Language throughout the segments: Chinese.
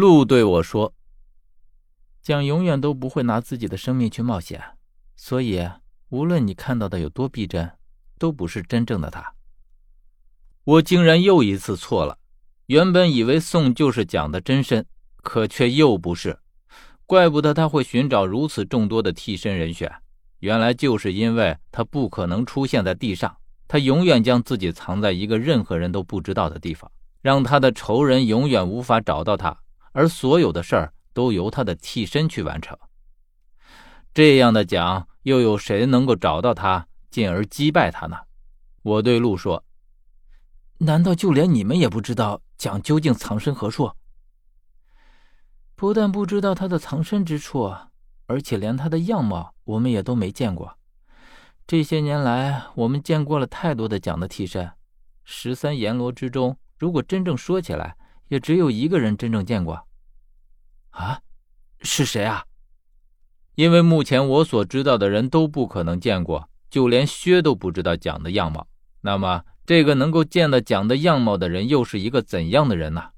陆对我说：“蒋永远都不会拿自己的生命去冒险，所以无论你看到的有多逼真，都不是真正的他。”我竟然又一次错了。原本以为宋就是蒋的真身，可却又不是。怪不得他会寻找如此众多的替身人选，原来就是因为他不可能出现在地上，他永远将自己藏在一个任何人都不知道的地方，让他的仇人永远无法找到他，而所有的事儿都由他的替身去完成。这样的蒋，又有谁能够找到他，进而击败他呢？我对陆说：“难道就连你们也不知道蒋究竟藏身何处？”不但不知道他的藏身之处，而且连他的样貌我们也都没见过。这些年来，我们见过了太多的蒋的替身。十三阎罗之中，如果真正说起来，也只有一个人真正见过。啊，是谁啊？因为目前我所知道的人都不可能见过，就连薛都不知道蒋的样貌。那么，这个能够见到蒋的样貌的人，又是一个怎样的人呢？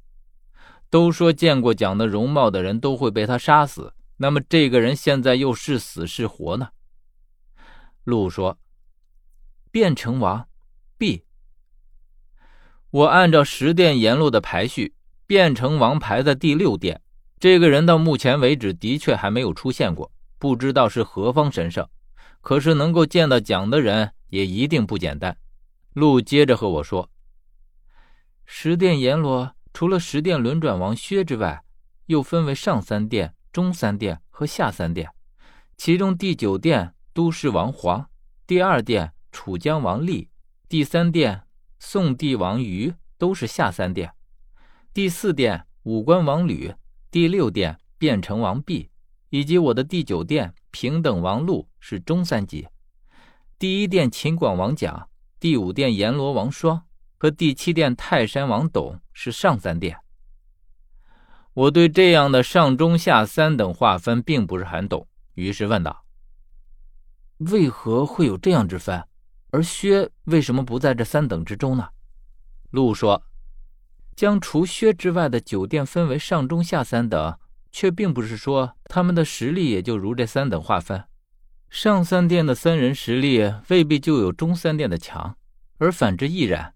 都说见过蒋的容貌的人都会被他杀死，那么这个人现在又是死是活呢？陆说：“变成王，必。”我按照十殿阎罗的排序，变成王牌的第六殿。这个人到目前为止的确还没有出现过，不知道是何方神圣。可是能够见到蒋的人也一定不简单。陆接着和我说：“十殿阎罗。”除了十殿轮转王薛之外，又分为上三殿、中三殿和下三殿。其中第九殿都市王黄，第二殿楚江王立，第三殿宋帝王于都是下三殿。第四殿五官王吕，第六殿变成王毕，以及我的第九殿平等王禄是中三级。第一殿秦广王甲，第五殿阎罗王双。和第七殿泰山王董是上三殿。我对这样的上中下三等划分并不是很懂，于是问道：“为何会有这样之分？而薛为什么不在这三等之中呢？”陆说：“将除薛之外的九殿分为上中下三等，却并不是说他们的实力也就如这三等划分。上三殿的三人实力未必就有中三殿的强，而反之亦然。”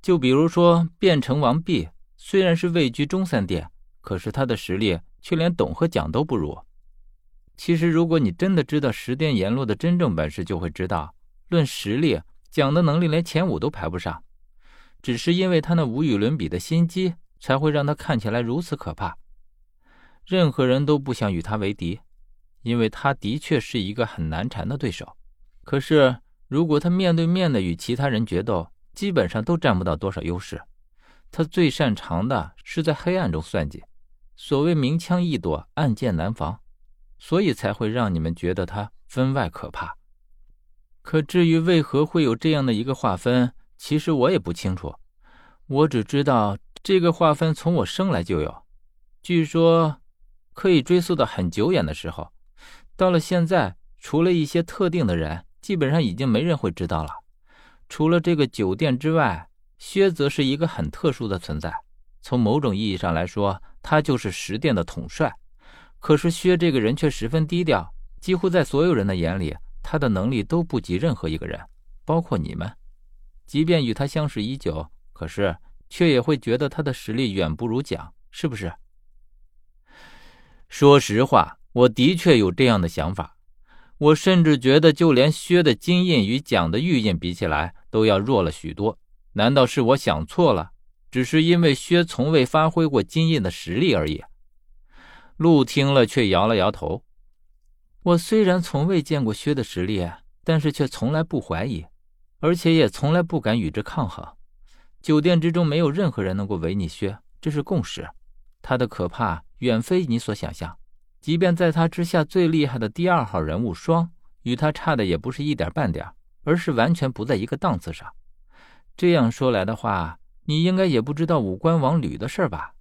就比如说，变成王弼虽然是位居中三殿，可是他的实力却连董和蒋都不如。其实，如果你真的知道十殿阎罗的真正本事，就会知道，论实力，蒋的能力连前五都排不上。只是因为他那无与伦比的心机，才会让他看起来如此可怕。任何人都不想与他为敌，因为他的确是一个很难缠的对手。可是，如果他面对面的与其他人决斗，基本上都占不到多少优势，他最擅长的是在黑暗中算计，所谓明枪易躲，暗箭难防，所以才会让你们觉得他分外可怕。可至于为何会有这样的一个划分，其实我也不清楚，我只知道这个划分从我生来就有，据说可以追溯到很久远的时候，到了现在，除了一些特定的人，基本上已经没人会知道了。除了这个酒店之外，薛则是一个很特殊的存在。从某种意义上来说，他就是十殿的统帅。可是薛这个人却十分低调，几乎在所有人的眼里，他的能力都不及任何一个人，包括你们。即便与他相识已久，可是却也会觉得他的实力远不如蒋，是不是？说实话，我的确有这样的想法。我甚至觉得，就连薛的金印与蒋的玉印比起来，都要弱了许多。难道是我想错了？只是因为薛从未发挥过金印的实力而已。陆听了，却摇了摇头。我虽然从未见过薛的实力，但是却从来不怀疑，而且也从来不敢与之抗衡。酒店之中没有任何人能够违逆薛，这是共识。他的可怕远非你所想象。即便在他之下最厉害的第二号人物双，与他差的也不是一点半点，而是完全不在一个档次上。这样说来的话，你应该也不知道武官王吕的事吧？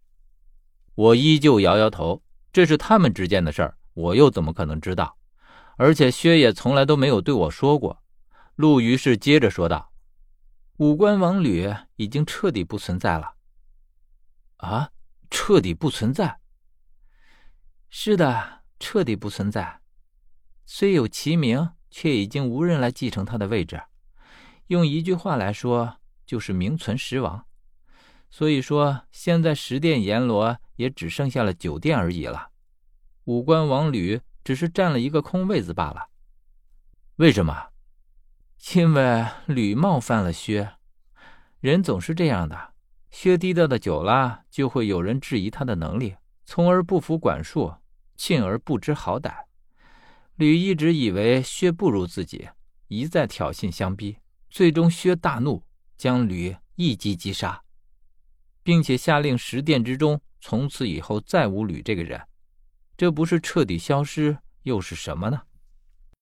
我依旧摇摇头，这是他们之间的事，我又怎么可能知道？而且薛也从来都没有对我说过。陆于是接着说道：“五官王吕已经彻底不存在了。”啊，彻底不存在？是的，彻底不存在。虽有其名，却已经无人来继承他的位置。用一句话来说，就是名存实亡。所以说，现在十殿阎罗也只剩下了九殿而已了。五官王吕只是占了一个空位子罢了。为什么？因为吕冒犯了薛。人总是这样的，薛低调的久了，就会有人质疑他的能力，从而不服管束，进而不知好歹。吕一直以为薛不如自己，一再挑衅相逼，最终薛大怒，将吕一击击杀，并且下令十殿之中从此以后再无吕这个人。这不是彻底消失，又是什么呢？